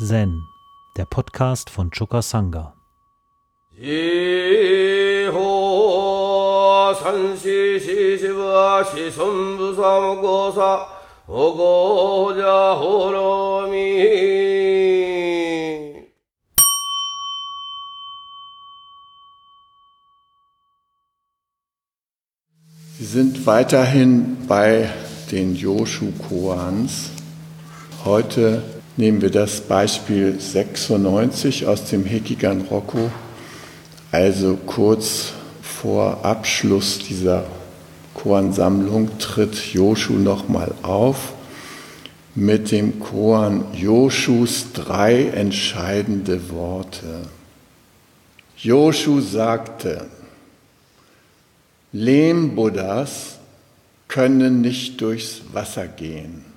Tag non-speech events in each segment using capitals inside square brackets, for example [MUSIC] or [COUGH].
Zen, der Podcast von Choka Sangha. Sie sind weiterhin bei den Yoshu-Koans. Heute nehmen wir das Beispiel 96 aus dem Hekigan Roku, also kurz vor Abschluss dieser Koan-Sammlung tritt Joshu nochmal auf mit dem Koan Joshus drei entscheidende Worte. Joshu sagte, Lehm-Buddhas können nicht durchs Wasser gehen.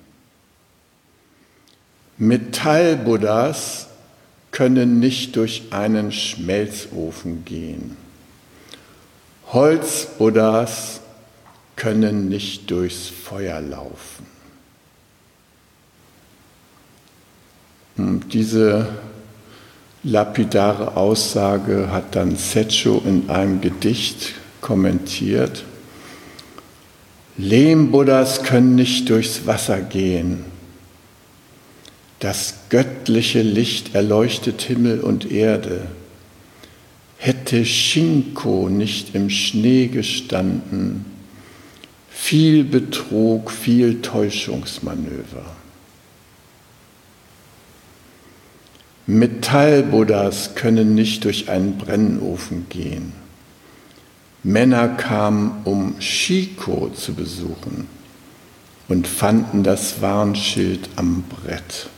Metall-Buddhas können nicht durch einen Schmelzofen gehen. Holz-Buddhas können nicht durchs Feuer laufen. Und diese lapidare Aussage hat dann Secho in einem Gedicht kommentiert. Lehm-Buddhas können nicht durchs Wasser gehen. Das göttliche Licht erleuchtet Himmel und Erde. Hätte Shinko nicht im Schnee gestanden, viel Betrug, viel Täuschungsmanöver. Metallbuddhas können nicht durch einen Brennofen gehen. Männer kamen, um Shiko zu besuchen und fanden das Warnschild am Brett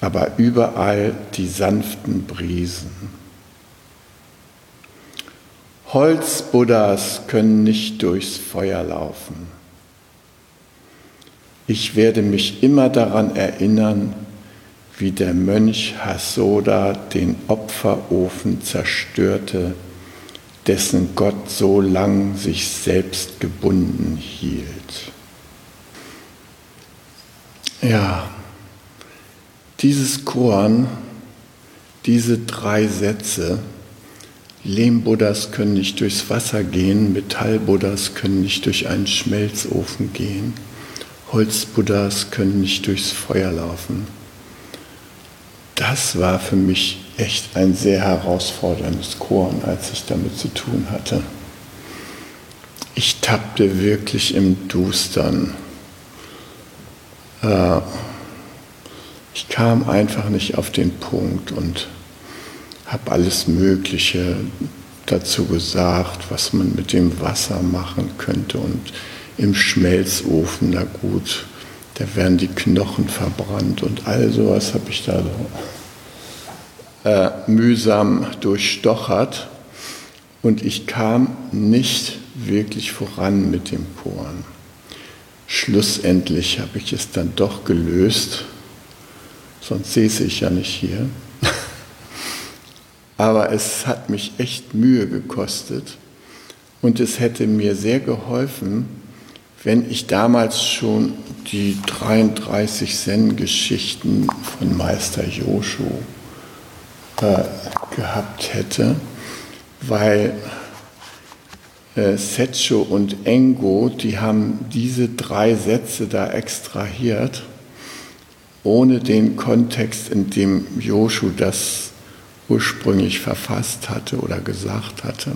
aber überall die sanften Brisen. Holzbuddhas können nicht durchs Feuer laufen. Ich werde mich immer daran erinnern, wie der Mönch Hasoda den Opferofen zerstörte, dessen Gott so lang sich selbst gebunden hielt. Ja, dieses Koan, diese drei Sätze, Lehmbuddhas können nicht durchs Wasser gehen, Metallbuddhas können nicht durch einen Schmelzofen gehen, Holzbuddhas können nicht durchs Feuer laufen. Das war für mich echt ein sehr herausforderndes Koan, als ich damit zu tun hatte. Ich tappte wirklich im Dustern. Äh, ich kam einfach nicht auf den Punkt und habe alles Mögliche dazu gesagt, was man mit dem Wasser machen könnte. Und im Schmelzofen, na gut, da werden die Knochen verbrannt und all sowas habe ich da so, äh, mühsam durchstochert. Und ich kam nicht wirklich voran mit dem Poren. Schlussendlich habe ich es dann doch gelöst sonst säße ich ja nicht hier. Aber es hat mich echt Mühe gekostet und es hätte mir sehr geholfen, wenn ich damals schon die 33 Zen-Geschichten von Meister Joshu äh, gehabt hätte, weil äh, Secho und Engo, die haben diese drei Sätze da extrahiert ohne den Kontext, in dem Joshu das ursprünglich verfasst hatte oder gesagt hatte.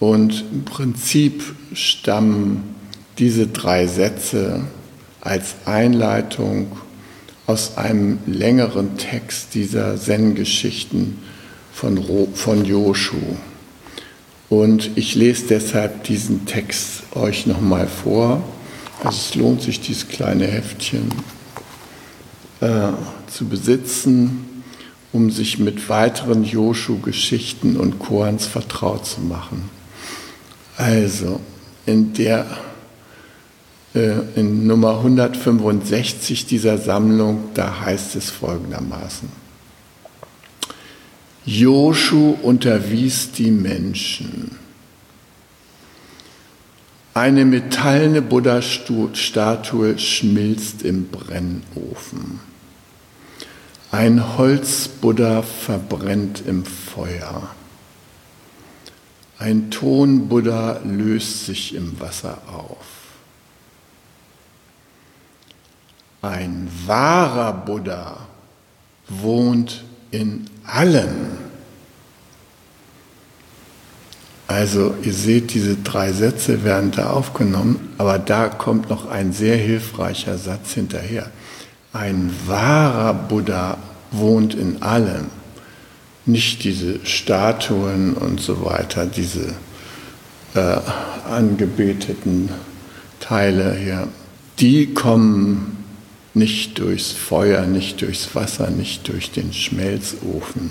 Und im Prinzip stammen diese drei Sätze als Einleitung aus einem längeren Text dieser Zen-Geschichten von, von Joshu. Und ich lese deshalb diesen Text euch nochmal vor. Also es lohnt sich, dieses kleine Heftchen äh, zu besitzen, um sich mit weiteren Joshu-Geschichten und Koans vertraut zu machen. Also, in der äh, in Nummer 165 dieser Sammlung, da heißt es folgendermaßen. Joshu unterwies die Menschen. Eine metallene Buddha-Statue schmilzt im Brennofen. Ein Holzbuddha verbrennt im Feuer. Ein Tonbuddha löst sich im Wasser auf. Ein wahrer Buddha wohnt in allem. Also ihr seht, diese drei Sätze werden da aufgenommen, aber da kommt noch ein sehr hilfreicher Satz hinterher. Ein wahrer Buddha wohnt in allem. Nicht diese Statuen und so weiter, diese äh, angebeteten Teile hier. Die kommen nicht durchs Feuer, nicht durchs Wasser, nicht durch den Schmelzofen.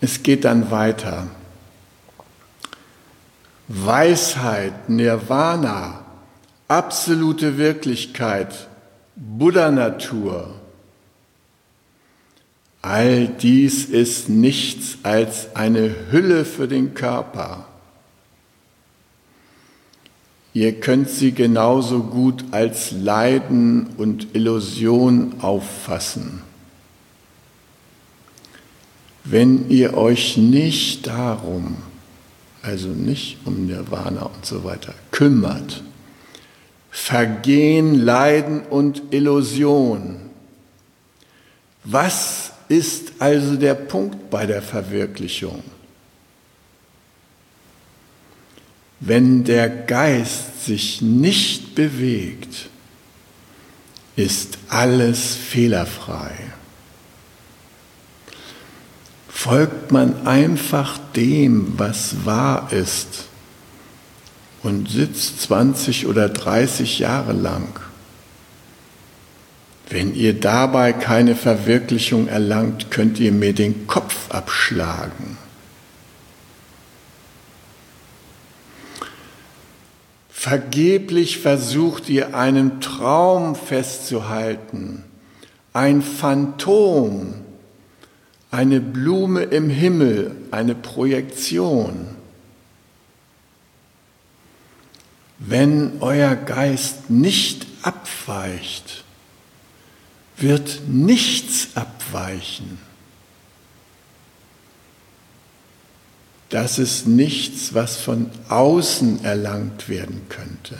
Es geht dann weiter. Weisheit, Nirvana, absolute Wirklichkeit, Buddha-Natur. All dies ist nichts als eine Hülle für den Körper. Ihr könnt sie genauso gut als Leiden und Illusion auffassen. Wenn ihr euch nicht darum, also nicht um Nirvana und so weiter, kümmert, Vergehen, Leiden und Illusion. Was ist also der Punkt bei der Verwirklichung? Wenn der Geist sich nicht bewegt, ist alles fehlerfrei. Folgt man einfach dem, was wahr ist und sitzt 20 oder 30 Jahre lang, wenn ihr dabei keine Verwirklichung erlangt, könnt ihr mir den Kopf abschlagen. Vergeblich versucht ihr einen Traum festzuhalten, ein Phantom, eine Blume im Himmel, eine Projektion. Wenn euer Geist nicht abweicht, wird nichts abweichen. Das ist nichts, was von außen erlangt werden könnte.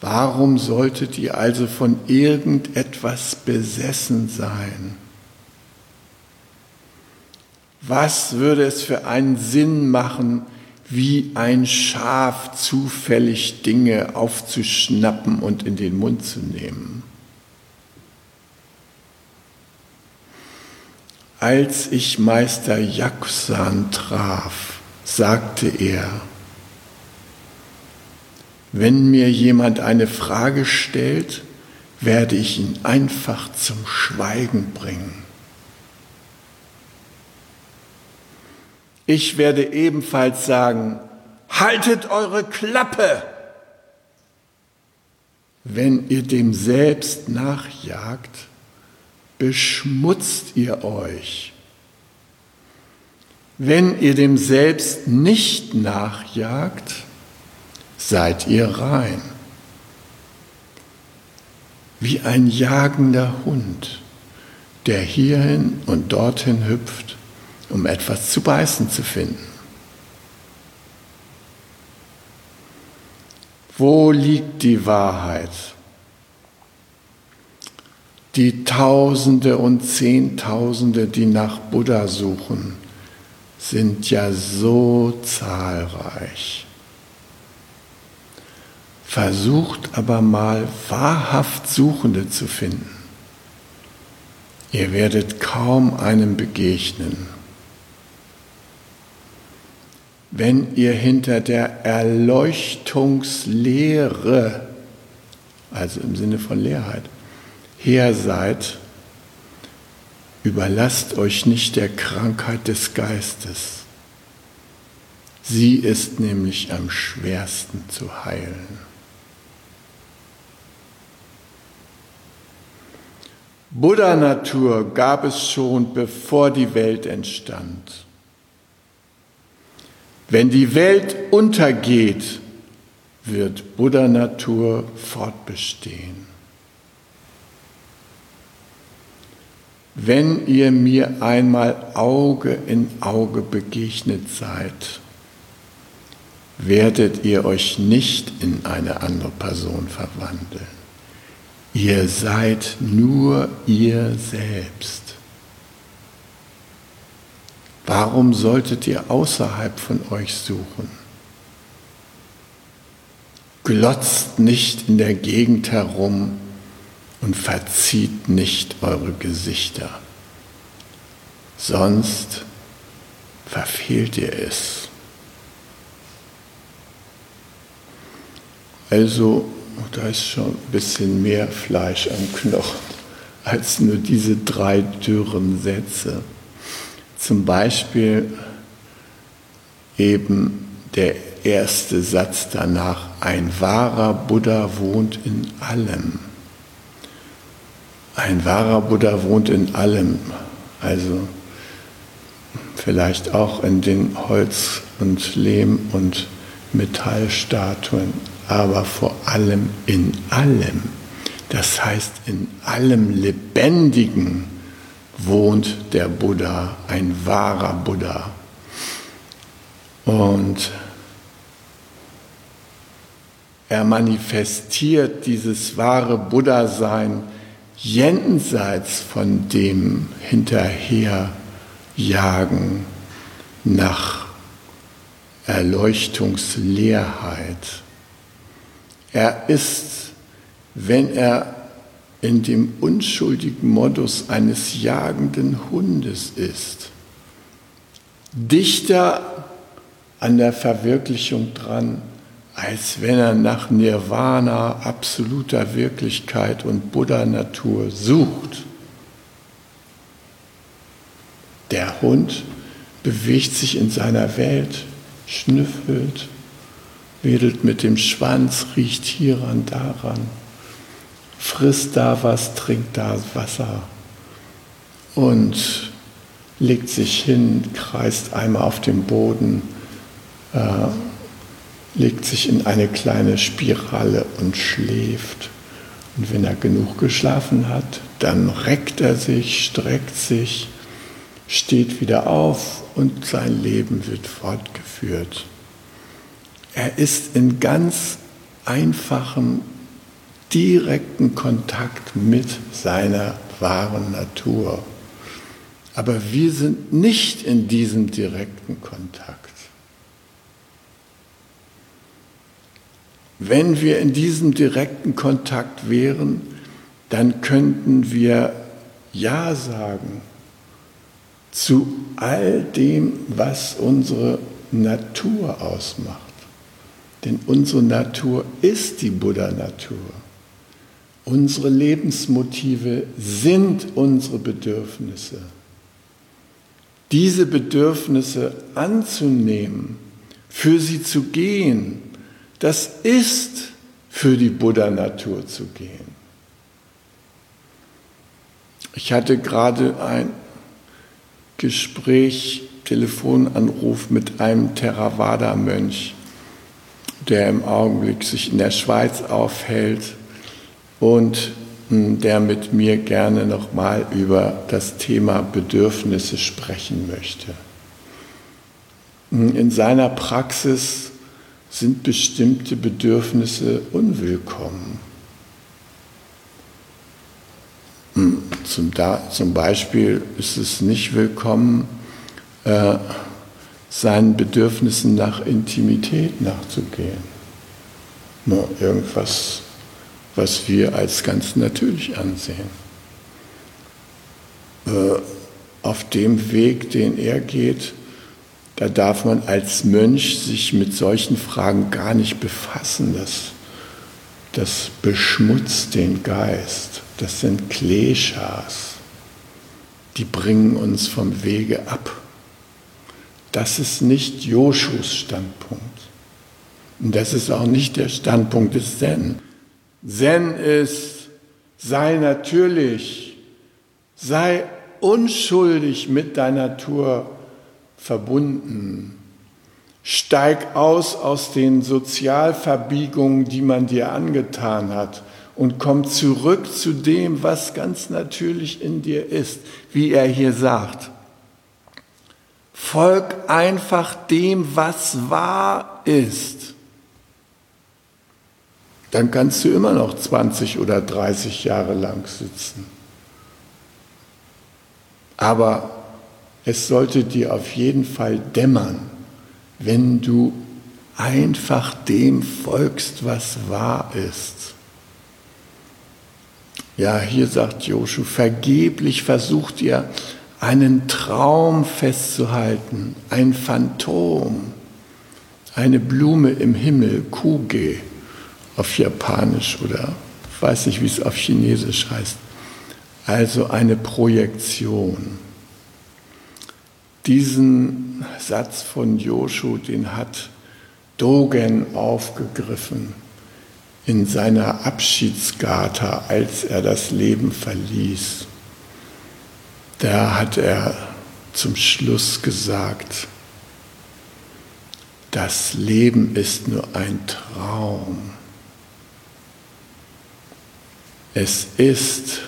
Warum solltet ihr also von irgendetwas besessen sein? Was würde es für einen Sinn machen, wie ein Schaf zufällig Dinge aufzuschnappen und in den Mund zu nehmen? Als ich Meister Jaksan traf, sagte er, wenn mir jemand eine Frage stellt, werde ich ihn einfach zum Schweigen bringen. Ich werde ebenfalls sagen, haltet eure Klappe. Wenn ihr dem Selbst nachjagt, beschmutzt ihr euch. Wenn ihr dem Selbst nicht nachjagt, seid ihr rein. Wie ein jagender Hund, der hierhin und dorthin hüpft, um etwas zu beißen zu finden. Wo liegt die Wahrheit? Die Tausende und Zehntausende, die nach Buddha suchen, sind ja so zahlreich. Versucht aber mal wahrhaft Suchende zu finden. Ihr werdet kaum einem begegnen. Wenn ihr hinter der Erleuchtungslehre, also im Sinne von Leerheit, her seid, überlasst euch nicht der Krankheit des Geistes. Sie ist nämlich am schwersten zu heilen. Buddha-Natur gab es schon, bevor die Welt entstand. Wenn die Welt untergeht, wird Buddha-Natur fortbestehen. Wenn ihr mir einmal Auge in Auge begegnet seid, werdet ihr euch nicht in eine andere Person verwandeln. Ihr seid nur ihr selbst. Warum solltet ihr außerhalb von euch suchen? Glotzt nicht in der Gegend herum und verzieht nicht eure Gesichter, sonst verfehlt ihr es. Also, da ist schon ein bisschen mehr Fleisch am Knochen als nur diese drei dürren Sätze. Zum Beispiel eben der erste Satz danach, ein wahrer Buddha wohnt in allem. Ein wahrer Buddha wohnt in allem, also vielleicht auch in den Holz- und Lehm- und Metallstatuen, aber vor allem in allem. Das heißt, in allem Lebendigen wohnt der Buddha, ein wahrer Buddha. Und er manifestiert dieses wahre Buddha-Sein jenseits von dem Hinterherjagen nach Erleuchtungsleerheit. Er ist, wenn er in dem unschuldigen Modus eines jagenden Hundes ist, dichter an der Verwirklichung dran, als wenn er nach Nirvana, absoluter Wirklichkeit und Buddha-Natur sucht. Der Hund bewegt sich in seiner Welt, schnüffelt, wedelt mit dem Schwanz, riecht hieran, daran frisst da was, trinkt da Wasser und legt sich hin, kreist einmal auf dem Boden, äh, legt sich in eine kleine Spirale und schläft. Und wenn er genug geschlafen hat, dann reckt er sich, streckt sich, steht wieder auf und sein Leben wird fortgeführt. Er ist in ganz einfachem direkten Kontakt mit seiner wahren Natur. Aber wir sind nicht in diesem direkten Kontakt. Wenn wir in diesem direkten Kontakt wären, dann könnten wir Ja sagen zu all dem, was unsere Natur ausmacht. Denn unsere Natur ist die Buddha-Natur. Unsere Lebensmotive sind unsere Bedürfnisse. Diese Bedürfnisse anzunehmen, für sie zu gehen, das ist für die Buddha-Natur zu gehen. Ich hatte gerade ein Gespräch, Telefonanruf mit einem Theravada-Mönch, der im Augenblick sich in der Schweiz aufhält und hm, der mit mir gerne nochmal über das Thema Bedürfnisse sprechen möchte. Hm, in seiner Praxis sind bestimmte Bedürfnisse unwillkommen. Hm, zum, zum Beispiel ist es nicht willkommen, äh, seinen Bedürfnissen nach Intimität nachzugehen. Nur irgendwas was wir als ganz natürlich ansehen. Äh, auf dem Weg, den er geht, da darf man als Mönch sich mit solchen Fragen gar nicht befassen. Das, das beschmutzt den Geist. Das sind Kleshas. Die bringen uns vom Wege ab. Das ist nicht Joshus Standpunkt. Und das ist auch nicht der Standpunkt des Zen. Zen ist, sei natürlich, sei unschuldig mit deiner Natur verbunden. Steig aus aus den Sozialverbiegungen, die man dir angetan hat und komm zurück zu dem, was ganz natürlich in dir ist, wie er hier sagt. Folg einfach dem, was wahr ist. Dann kannst du immer noch 20 oder 30 Jahre lang sitzen. Aber es sollte dir auf jeden Fall dämmern, wenn du einfach dem folgst, was wahr ist. Ja, hier sagt Joshu, vergeblich versucht ihr einen Traum festzuhalten, ein Phantom, eine Blume im Himmel, Kuge auf Japanisch oder weiß nicht, wie es auf Chinesisch heißt. Also eine Projektion. Diesen Satz von Joshu, den hat Dogen aufgegriffen in seiner Abschiedsgata, als er das Leben verließ. Da hat er zum Schluss gesagt, das Leben ist nur ein Traum. Es ist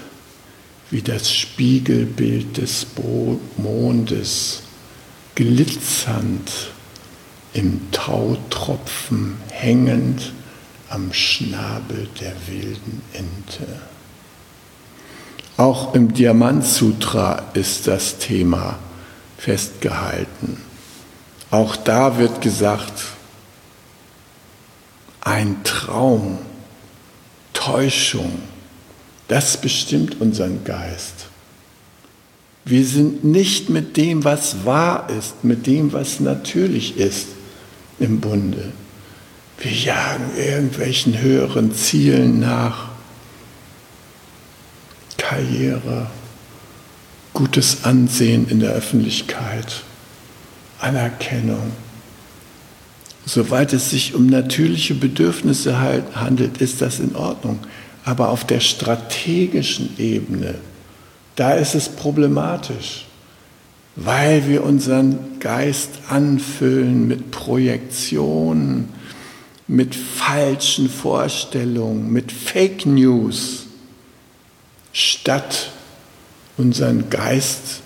wie das Spiegelbild des Mondes glitzernd im Tautropfen hängend am Schnabel der wilden Ente. Auch im Diamantsutra ist das Thema festgehalten. Auch da wird gesagt, ein Traum, Täuschung, das bestimmt unseren Geist. Wir sind nicht mit dem, was wahr ist, mit dem, was natürlich ist, im Bunde. Wir jagen irgendwelchen höheren Zielen nach. Karriere, gutes Ansehen in der Öffentlichkeit, Anerkennung. Soweit es sich um natürliche Bedürfnisse handelt, ist das in Ordnung. Aber auf der strategischen Ebene da ist es problematisch, weil wir unseren Geist anfüllen mit Projektionen, mit falschen Vorstellungen, mit Fake News, statt unseren Geist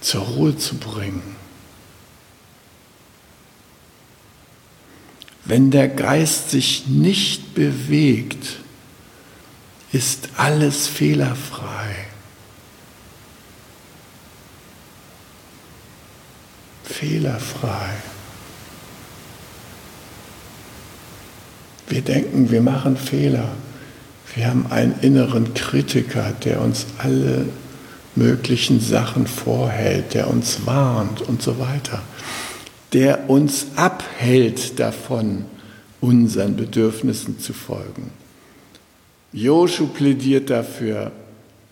zur Ruhe zu bringen. Wenn der Geist sich nicht bewegt, ist alles fehlerfrei. fehlerfrei. Wir denken, wir machen Fehler. Wir haben einen inneren Kritiker, der uns alle möglichen Sachen vorhält, der uns warnt und so weiter, der uns abhält davon, unseren Bedürfnissen zu folgen. Joshu plädiert dafür,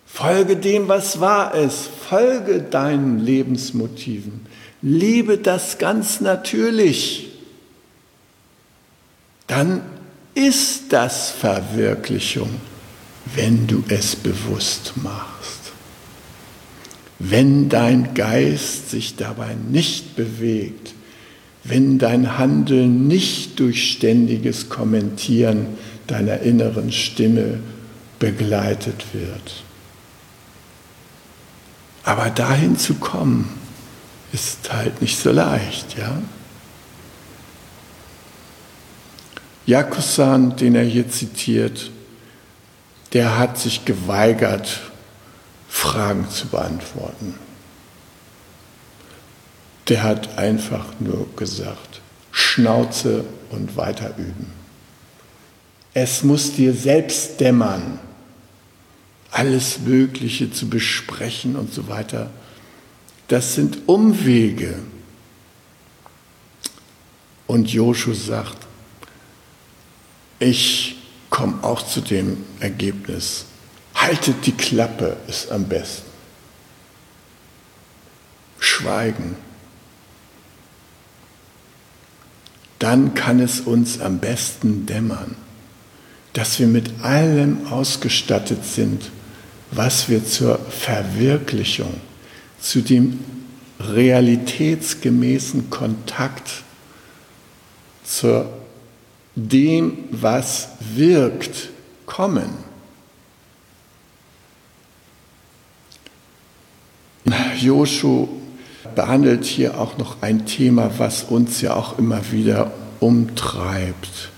folge dem, was wahr ist, folge deinen Lebensmotiven, liebe das ganz natürlich, dann ist das Verwirklichung, wenn du es bewusst machst. Wenn dein Geist sich dabei nicht bewegt, wenn dein Handeln nicht durch ständiges Kommentieren deiner inneren Stimme begleitet wird. Aber dahin zu kommen, ist halt nicht so leicht, ja. Jakusan, den er hier zitiert, der hat sich geweigert, Fragen zu beantworten. Der hat einfach nur gesagt, Schnauze und weiter üben. Es muss dir selbst dämmern, alles Mögliche zu besprechen und so weiter das sind Umwege. Und Joshu sagt, ich komme auch zu dem Ergebnis, haltet die Klappe ist am besten. Schweigen. Dann kann es uns am besten dämmern, dass wir mit allem ausgestattet sind, was wir zur Verwirklichung zu dem realitätsgemäßen Kontakt zu dem, was wirkt, kommen. Joshu behandelt hier auch noch ein Thema, was uns ja auch immer wieder umtreibt.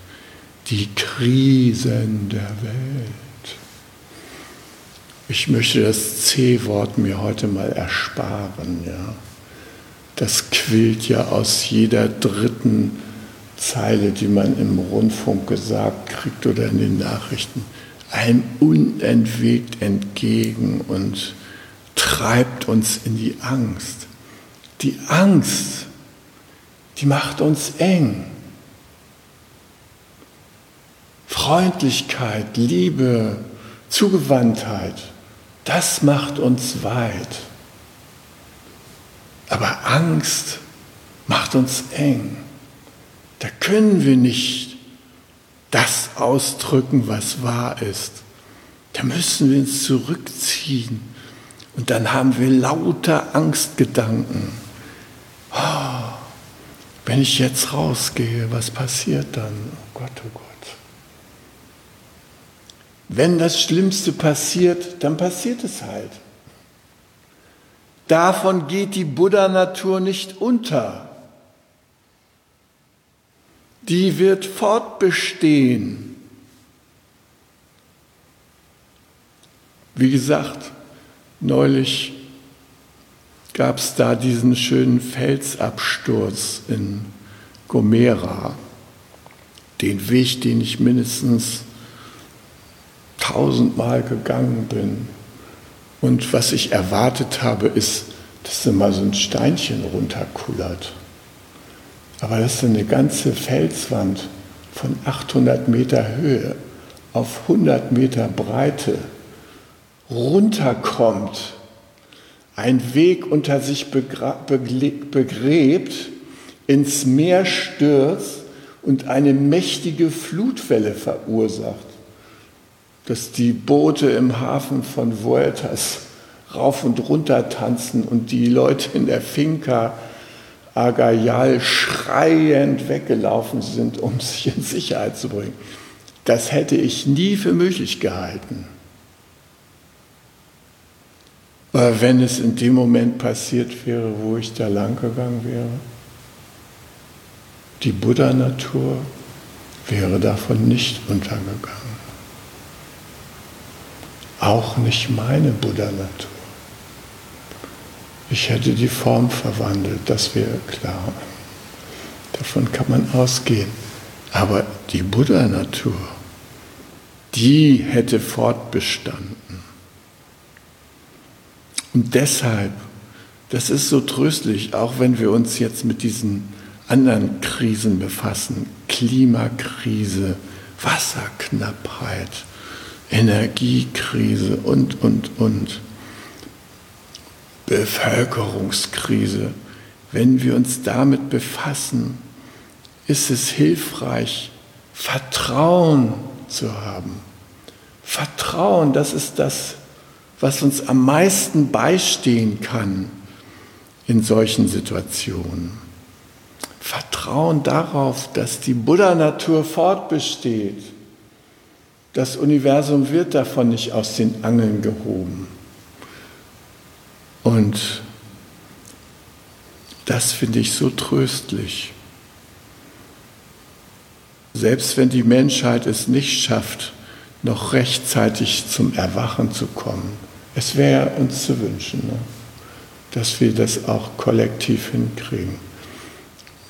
Die Krisen der Welt. Ich möchte das C-Wort mir heute mal ersparen. Ja. Das quillt ja aus jeder dritten Zeile, die man im Rundfunk gesagt kriegt oder in den Nachrichten, einem unentwegt entgegen und treibt uns in die Angst. Die Angst, die macht uns eng. Freundlichkeit, Liebe, Zugewandtheit, das macht uns weit. Aber Angst macht uns eng. Da können wir nicht das ausdrücken, was wahr ist. Da müssen wir uns zurückziehen. Und dann haben wir lauter Angstgedanken. Oh, wenn ich jetzt rausgehe, was passiert dann? Oh Gott, oh Gott. Wenn das Schlimmste passiert, dann passiert es halt. Davon geht die Buddha-Natur nicht unter. Die wird fortbestehen. Wie gesagt, neulich gab es da diesen schönen Felsabsturz in Gomera. Den Weg, den ich mindestens tausendmal gegangen bin. Und was ich erwartet habe, ist, dass da mal so ein Steinchen runterkullert. Aber dass da eine ganze Felswand von 800 Meter Höhe auf 100 Meter Breite runterkommt, ein Weg unter sich begräbt, ins Meer stürzt und eine mächtige Flutwelle verursacht dass die Boote im Hafen von Vueltas rauf und runter tanzen und die Leute in der Finca Agayal schreiend weggelaufen sind, um sich in Sicherheit zu bringen. Das hätte ich nie für möglich gehalten. Aber wenn es in dem Moment passiert wäre, wo ich da lang gegangen wäre, die Buddha-Natur wäre davon nicht untergegangen auch nicht meine Buddha-Natur. Ich hätte die Form verwandelt, das wäre klar. Davon kann man ausgehen. Aber die Buddha-Natur, die hätte fortbestanden. Und deshalb, das ist so tröstlich, auch wenn wir uns jetzt mit diesen anderen Krisen befassen, Klimakrise, Wasserknappheit, Energiekrise und, und, und. Bevölkerungskrise. Wenn wir uns damit befassen, ist es hilfreich, Vertrauen zu haben. Vertrauen, das ist das, was uns am meisten beistehen kann in solchen Situationen. Vertrauen darauf, dass die Buddha-Natur fortbesteht das Universum wird davon nicht aus den Angeln gehoben. Und das finde ich so tröstlich. Selbst wenn die Menschheit es nicht schafft, noch rechtzeitig zum Erwachen zu kommen, es wäre uns zu wünschen, ne? dass wir das auch kollektiv hinkriegen.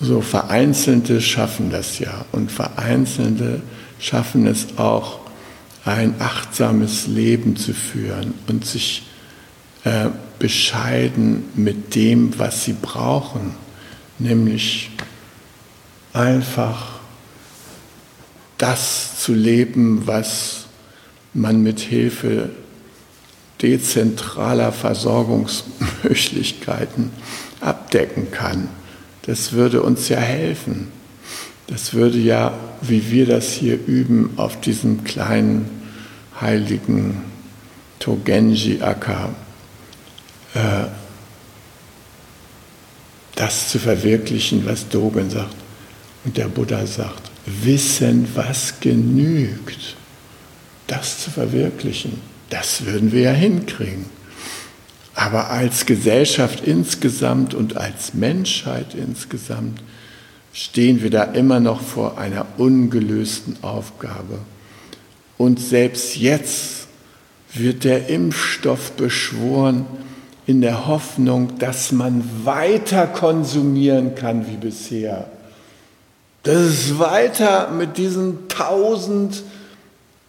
So Vereinzelte schaffen das ja und Vereinzelte schaffen es auch, ein achtsames Leben zu führen und sich äh, bescheiden mit dem, was sie brauchen, nämlich einfach das zu leben, was man mit Hilfe dezentraler Versorgungsmöglichkeiten abdecken kann. Das würde uns ja helfen. Das würde ja, wie wir das hier üben, auf diesem kleinen heiligen Togenji-Acker, äh, das zu verwirklichen, was Dogen sagt. Und der Buddha sagt, Wissen, was genügt, das zu verwirklichen, das würden wir ja hinkriegen. Aber als Gesellschaft insgesamt und als Menschheit insgesamt stehen wir da immer noch vor einer ungelösten Aufgabe. Und selbst jetzt wird der Impfstoff beschworen in der Hoffnung, dass man weiter konsumieren kann wie bisher. Dass es weiter mit diesen tausend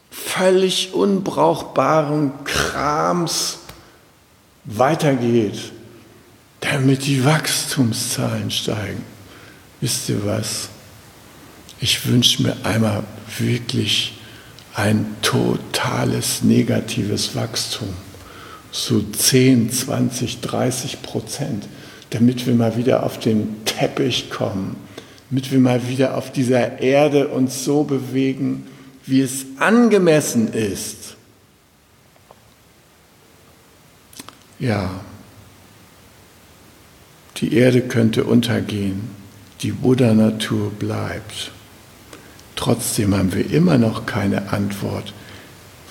völlig unbrauchbaren Krams weitergeht, damit die Wachstumszahlen steigen. Wisst ihr was? Ich wünsche mir einmal wirklich ein totales negatives Wachstum, so 10, 20, 30 Prozent, damit wir mal wieder auf den Teppich kommen, damit wir mal wieder auf dieser Erde uns so bewegen, wie es angemessen ist. Ja, die Erde könnte untergehen, die Buddha-Natur bleibt. Trotzdem haben wir immer noch keine Antwort.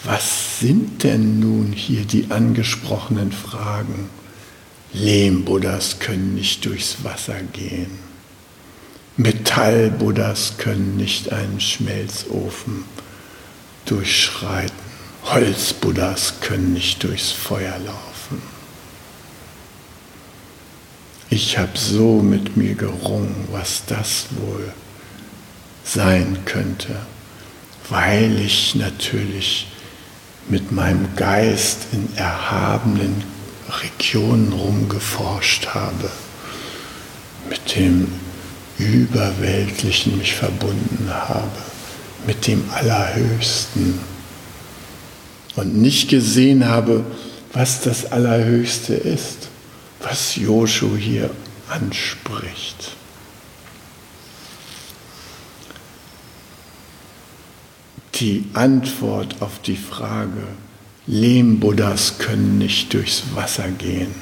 Was sind denn nun hier die angesprochenen Fragen? Lehm-Buddhas können nicht durchs Wasser gehen. Metall-Buddhas können nicht einen Schmelzofen durchschreiten. Holz-Buddhas können nicht durchs Feuer laufen. Ich habe so mit mir gerungen, was das wohl sein könnte, weil ich natürlich mit meinem Geist in erhabenen Regionen rumgeforscht habe, mit dem Überweltlichen mich verbunden habe, mit dem Allerhöchsten. Und nicht gesehen habe, was das Allerhöchste ist, was Joshu hier anspricht. Die Antwort auf die Frage, Lehm-Buddhas können nicht durchs Wasser gehen.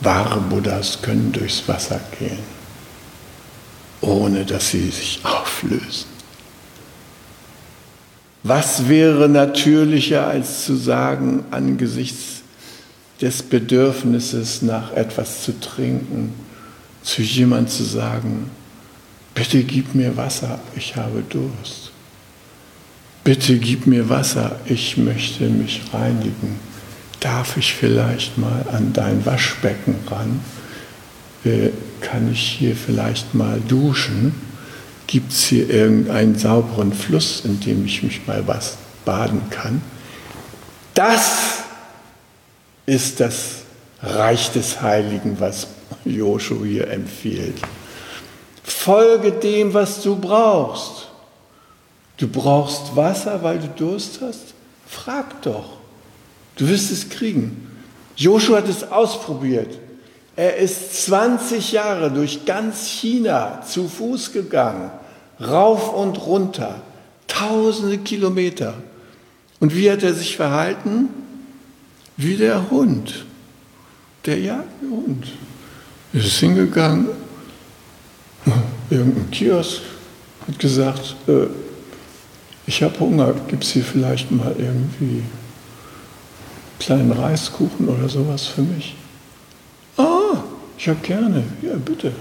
Wahre Buddhas können durchs Wasser gehen, ohne dass sie sich auflösen. Was wäre natürlicher als zu sagen, angesichts des Bedürfnisses nach etwas zu trinken, zu jemand zu sagen, bitte gib mir Wasser, ich habe Durst. Bitte gib mir Wasser, ich möchte mich reinigen. Darf ich vielleicht mal an dein Waschbecken ran? Äh, kann ich hier vielleicht mal duschen? Gibt es hier irgendeinen sauberen Fluss, in dem ich mich mal was baden kann? Das ist das Reich des Heiligen, was Joshu hier empfiehlt. Folge dem, was du brauchst. Du brauchst Wasser, weil du Durst hast? Frag doch. Du wirst es kriegen. Joshua hat es ausprobiert. Er ist 20 Jahre durch ganz China zu Fuß gegangen, rauf und runter, tausende Kilometer. Und wie hat er sich verhalten? Wie der Hund, der Jagdhund. Er ist hingegangen, [LAUGHS] irgendein Kiosk, hat gesagt, äh, ich habe Hunger, gibt es hier vielleicht mal irgendwie kleinen Reiskuchen oder sowas für mich? Ich habe gerne, ja bitte.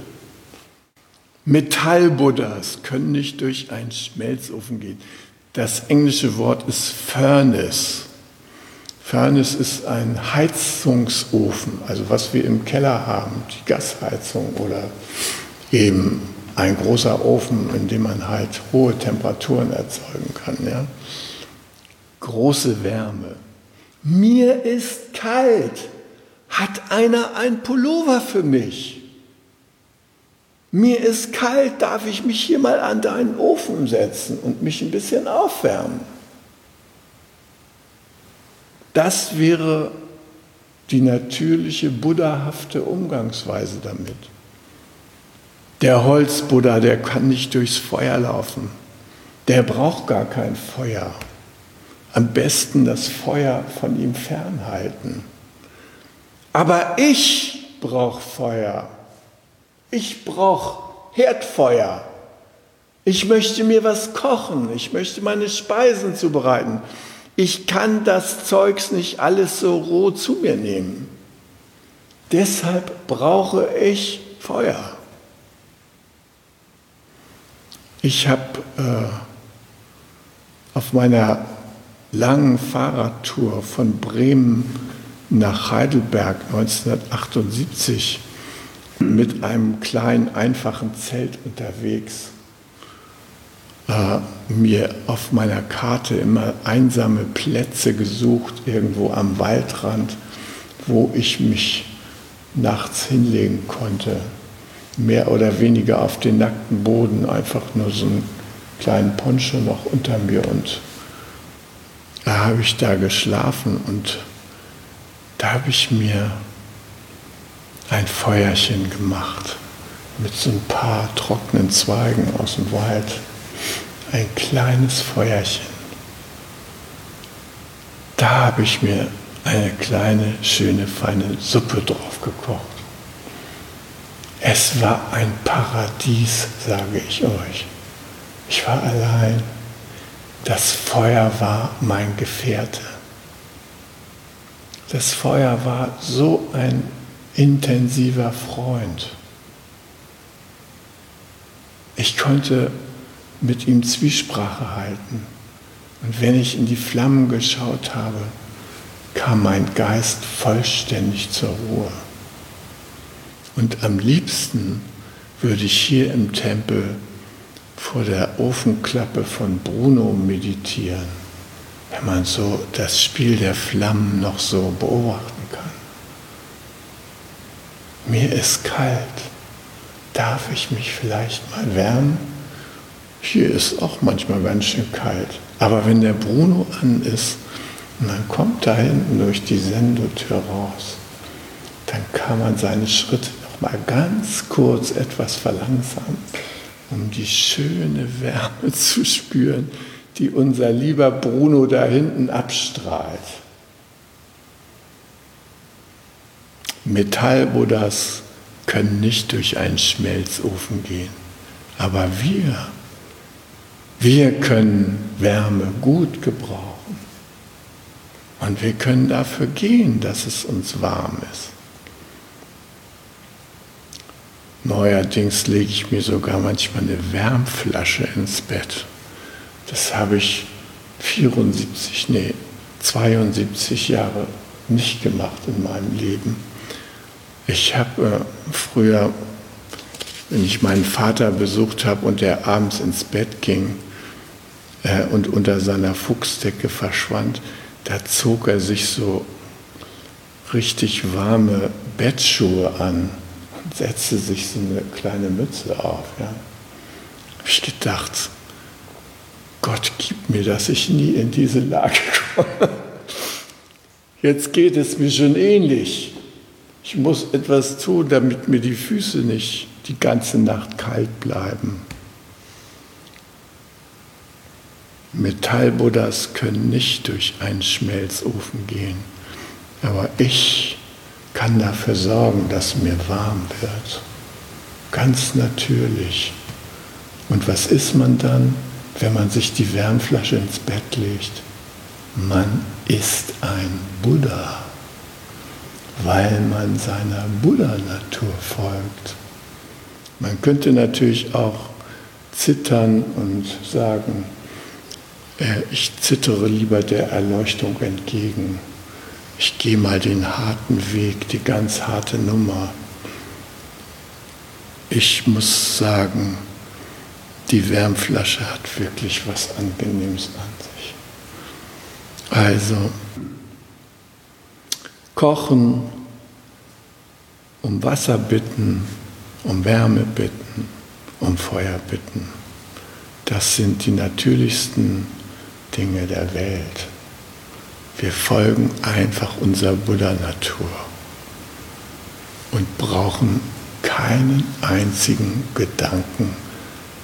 Metallbuddhas können nicht durch einen Schmelzofen gehen. Das englische Wort ist Furnace. Furnace ist ein Heizungsofen, also was wir im Keller haben, die Gasheizung oder eben ein großer Ofen, in dem man halt hohe Temperaturen erzeugen kann. Ja? Große Wärme. Mir ist kalt. Hat einer ein Pullover für mich? Mir ist kalt, darf ich mich hier mal an deinen Ofen setzen und mich ein bisschen aufwärmen? Das wäre die natürliche buddhahafte Umgangsweise damit. Der Holzbuddha, der kann nicht durchs Feuer laufen. Der braucht gar kein Feuer. Am besten das Feuer von ihm fernhalten. Aber ich brauche Feuer. Ich brauche Herdfeuer. Ich möchte mir was kochen. Ich möchte meine Speisen zubereiten. Ich kann das Zeugs nicht alles so roh zu mir nehmen. Deshalb brauche ich Feuer. Ich habe äh, auf meiner langen Fahrradtour von Bremen nach Heidelberg 1978 mit einem kleinen, einfachen Zelt unterwegs äh, mir auf meiner Karte immer einsame Plätze gesucht, irgendwo am Waldrand, wo ich mich nachts hinlegen konnte. Mehr oder weniger auf den nackten Boden, einfach nur so einen kleinen Poncho noch unter mir. Und da habe ich da geschlafen und da habe ich mir ein Feuerchen gemacht mit so ein paar trockenen Zweigen aus dem Wald. Ein kleines Feuerchen. Da habe ich mir eine kleine, schöne, feine Suppe drauf gekocht. Es war ein Paradies, sage ich euch. Ich war allein. Das Feuer war mein Gefährte. Das Feuer war so ein intensiver Freund. Ich konnte mit ihm Zwiesprache halten. Und wenn ich in die Flammen geschaut habe, kam mein Geist vollständig zur Ruhe. Und am liebsten würde ich hier im Tempel vor der Ofenklappe von Bruno meditieren, wenn man so das Spiel der Flammen noch so beobachten kann. Mir ist kalt. Darf ich mich vielleicht mal wärmen? Hier ist auch manchmal ganz schön kalt. Aber wenn der Bruno an ist, und man kommt da hinten durch die Sendotür raus. Dann kann man seine Schritte noch mal ganz kurz etwas verlangsamen, um die schöne Wärme [LAUGHS] zu spüren, die unser lieber Bruno da hinten abstrahlt. Metallbuddhas können nicht durch einen Schmelzofen gehen, aber wir, wir können Wärme gut gebrauchen. Und wir können dafür gehen, dass es uns warm ist. Neuerdings lege ich mir sogar manchmal eine Wärmflasche ins Bett. Das habe ich 74, nee, 72 Jahre nicht gemacht in meinem Leben. Ich habe äh, früher, wenn ich meinen Vater besucht habe und er abends ins Bett ging äh, und unter seiner Fuchsdecke verschwand, da zog er sich so richtig warme Bettschuhe an und setzte sich so eine kleine Mütze auf. Ja. Habe ich gedacht, Gott gib mir, dass ich nie in diese Lage [LAUGHS] komme. Jetzt geht es mir schon ähnlich. Ich muss etwas tun, damit mir die Füße nicht die ganze Nacht kalt bleiben. Metallbuddhas können nicht durch einen Schmelzofen gehen, aber ich kann dafür sorgen, dass mir warm wird. Ganz natürlich. Und was ist man dann, wenn man sich die Wärmflasche ins Bett legt? Man ist ein Buddha, weil man seiner Buddha-Natur folgt. Man könnte natürlich auch zittern und sagen, äh, ich zittere lieber der Erleuchtung entgegen. Ich gehe mal den harten Weg, die ganz harte Nummer. Ich muss sagen, die Wärmflasche hat wirklich was Angenehmes an sich. Also, kochen, um Wasser bitten, um Wärme bitten, um Feuer bitten. Das sind die natürlichsten Dinge der Welt. Wir folgen einfach unserer Buddha-Natur und brauchen keinen einzigen Gedanken